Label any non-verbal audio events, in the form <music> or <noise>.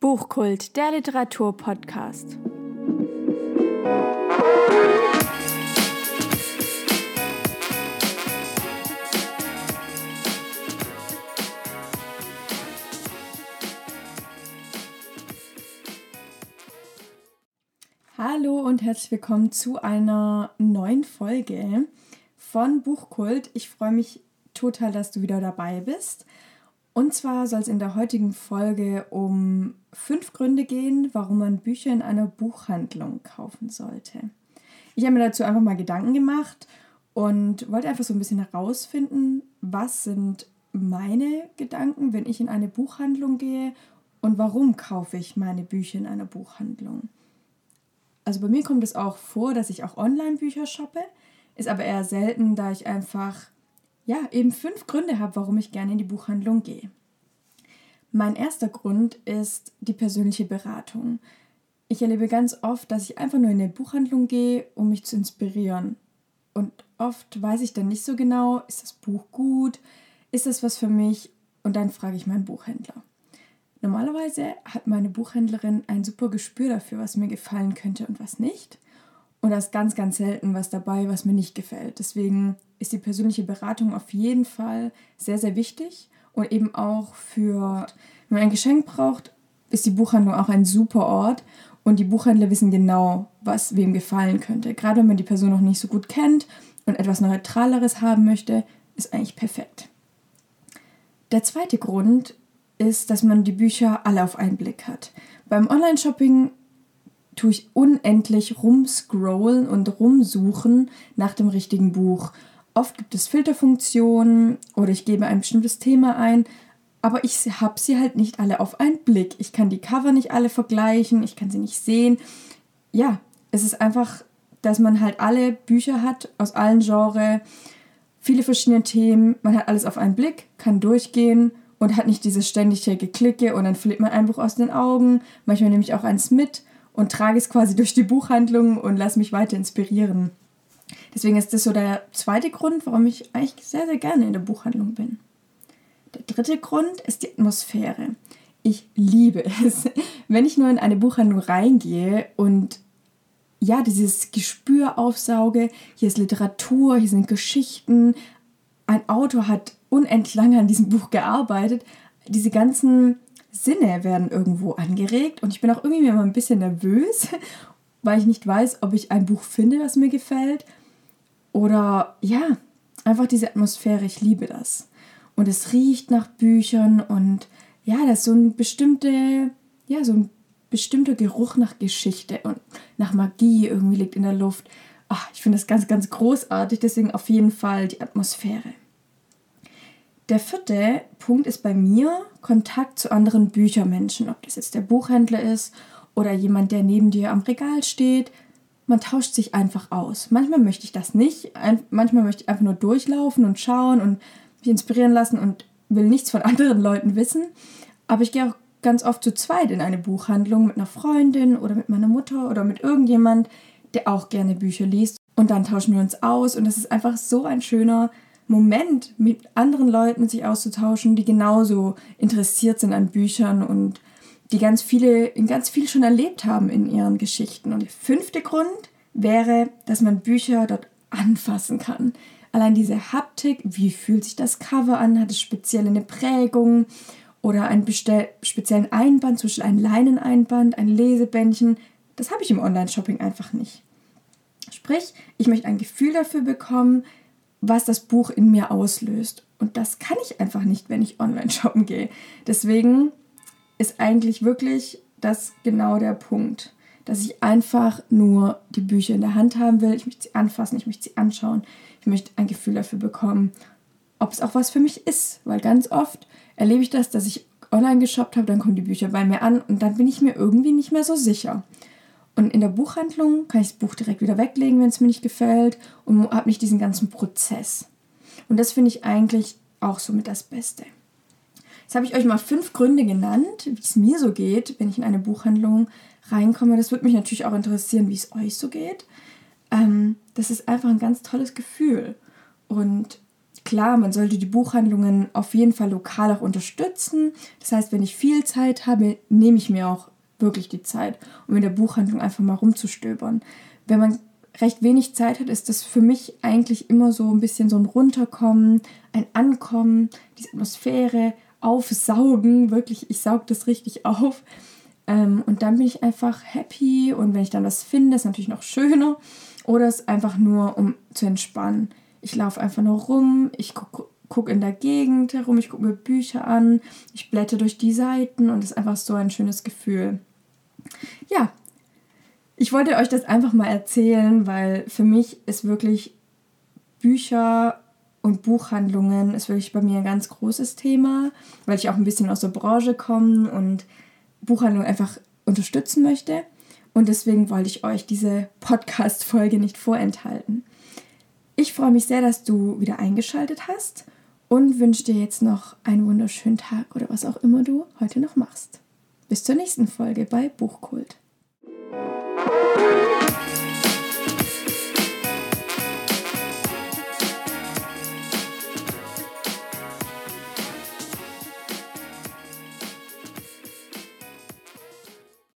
Buchkult, der Literaturpodcast. Hallo und herzlich willkommen zu einer neuen Folge von Buchkult. Ich freue mich total, dass du wieder dabei bist. Und zwar soll es in der heutigen Folge um fünf Gründe gehen, warum man Bücher in einer Buchhandlung kaufen sollte. Ich habe mir dazu einfach mal Gedanken gemacht und wollte einfach so ein bisschen herausfinden, was sind meine Gedanken, wenn ich in eine Buchhandlung gehe und warum kaufe ich meine Bücher in einer Buchhandlung. Also bei mir kommt es auch vor, dass ich auch Online-Bücher shoppe, ist aber eher selten, da ich einfach ja, eben fünf Gründe habe, warum ich gerne in die Buchhandlung gehe. Mein erster Grund ist die persönliche Beratung. Ich erlebe ganz oft, dass ich einfach nur in eine Buchhandlung gehe, um mich zu inspirieren. Und oft weiß ich dann nicht so genau, ist das Buch gut, ist das was für mich? Und dann frage ich meinen Buchhändler. Normalerweise hat meine Buchhändlerin ein super Gespür dafür, was mir gefallen könnte und was nicht. Und da ist ganz, ganz selten was dabei, was mir nicht gefällt. Deswegen ist die persönliche Beratung auf jeden Fall sehr, sehr wichtig. Und eben auch für, wenn man ein Geschenk braucht, ist die Buchhandlung auch ein super Ort. Und die Buchhändler wissen genau, was wem gefallen könnte. Gerade wenn man die Person noch nicht so gut kennt und etwas Neutraleres haben möchte, ist eigentlich perfekt. Der zweite Grund ist, dass man die Bücher alle auf einen Blick hat. Beim Online-Shopping tue ich unendlich rumscrollen und rumsuchen nach dem richtigen Buch. Oft gibt es Filterfunktionen oder ich gebe ein bestimmtes Thema ein, aber ich habe sie halt nicht alle auf einen Blick. Ich kann die Cover nicht alle vergleichen, ich kann sie nicht sehen. Ja, es ist einfach, dass man halt alle Bücher hat aus allen Genres, viele verschiedene Themen, man hat alles auf einen Blick, kann durchgehen und hat nicht dieses ständige Geklicke und dann verliert man ein Buch aus den Augen. Manchmal nehme ich auch eins mit und trage es quasi <laughs> durch die Buchhandlung und lasse mich weiter inspirieren. Deswegen ist das so der zweite Grund, warum ich eigentlich sehr, sehr gerne in der Buchhandlung bin. Der dritte Grund ist die Atmosphäre. Ich liebe <laughs> es, wenn ich nur in eine Buchhandlung reingehe und ja, dieses Gespür aufsauge. Hier ist Literatur, hier sind Geschichten. Ein Autor hat unendlich lange an diesem Buch gearbeitet. Diese ganzen Sinne werden irgendwo angeregt und ich bin auch irgendwie immer ein bisschen nervös, <laughs> weil ich nicht weiß, ob ich ein Buch finde, das mir gefällt oder ja, einfach diese Atmosphäre, ich liebe das. Und es riecht nach Büchern und ja, das ist so ein bestimmte, ja, so ein bestimmter Geruch nach Geschichte und nach Magie irgendwie liegt in der Luft. Ach, ich finde das ganz, ganz großartig, deswegen auf jeden Fall die Atmosphäre. Der vierte Punkt ist bei mir Kontakt zu anderen Büchermenschen, ob das jetzt der Buchhändler ist oder jemand, der neben dir am Regal steht. Man tauscht sich einfach aus. Manchmal möchte ich das nicht. manchmal möchte ich einfach nur durchlaufen und schauen und mich inspirieren lassen und will nichts von <laughs> anderen Leuten wissen. Aber ich gehe auch ganz oft zu zweit in eine Buchhandlung mit einer Freundin oder mit meiner Mutter oder mit irgendjemand, der auch gerne Bücher liest. Und dann tauschen wir uns aus und das ist einfach so ein schöner Moment, mit anderen Leuten sich auszutauschen, die genauso interessiert sind an Büchern und die ganz viele, ganz viel schon erlebt haben in ihren Geschichten. Und der fünfte Grund wäre, dass man Bücher dort anfassen kann. Allein diese Haptik, wie fühlt sich das Cover an? Hat es speziell eine Prägung oder einen speziellen Einband, zum Beispiel ein Leineneinband, ein Lesebändchen? Das habe ich im Online-Shopping einfach nicht. Sprich, ich möchte ein Gefühl dafür bekommen, was das Buch in mir auslöst. Und das kann ich einfach nicht, wenn ich online shoppen gehe. Deswegen ist eigentlich wirklich das genau der Punkt, dass ich einfach nur die Bücher in der Hand haben will. Ich möchte sie anfassen, ich möchte sie anschauen, ich möchte ein Gefühl dafür bekommen, ob es auch was für mich ist. Weil ganz oft erlebe ich das, dass ich online geshoppt habe, dann kommen die Bücher bei mir an und dann bin ich mir irgendwie nicht mehr so sicher. Und in der Buchhandlung kann ich das Buch direkt wieder weglegen, wenn es mir nicht gefällt und habe nicht diesen ganzen Prozess. Und das finde ich eigentlich auch somit das Beste. Jetzt habe ich euch mal fünf Gründe genannt, wie es mir so geht, wenn ich in eine Buchhandlung reinkomme. Das würde mich natürlich auch interessieren, wie es euch so geht. Ähm, das ist einfach ein ganz tolles Gefühl. Und klar, man sollte die Buchhandlungen auf jeden Fall lokal auch unterstützen. Das heißt, wenn ich viel Zeit habe, nehme ich mir auch wirklich die Zeit, um in der Buchhandlung einfach mal rumzustöbern. Wenn man recht wenig Zeit hat, ist das für mich eigentlich immer so ein bisschen so ein Runterkommen, ein Ankommen, diese Atmosphäre, Aufsaugen, wirklich, ich saug das richtig auf. Ähm, und dann bin ich einfach happy und wenn ich dann was finde, ist natürlich noch schöner. Oder es ist einfach nur, um zu entspannen. Ich laufe einfach nur rum, ich gucke guck in der Gegend herum, ich gucke mir Bücher an, ich blätter durch die Seiten und es ist einfach so ein schönes Gefühl. Ja, ich wollte euch das einfach mal erzählen, weil für mich ist wirklich Bücher und Buchhandlungen ist wirklich bei mir ein ganz großes Thema, weil ich auch ein bisschen aus der Branche komme und Buchhandlung einfach unterstützen möchte. Und deswegen wollte ich euch diese Podcast-Folge nicht vorenthalten. Ich freue mich sehr, dass du wieder eingeschaltet hast und wünsche dir jetzt noch einen wunderschönen Tag oder was auch immer du heute noch machst. Bis zur nächsten Folge bei Buchkult.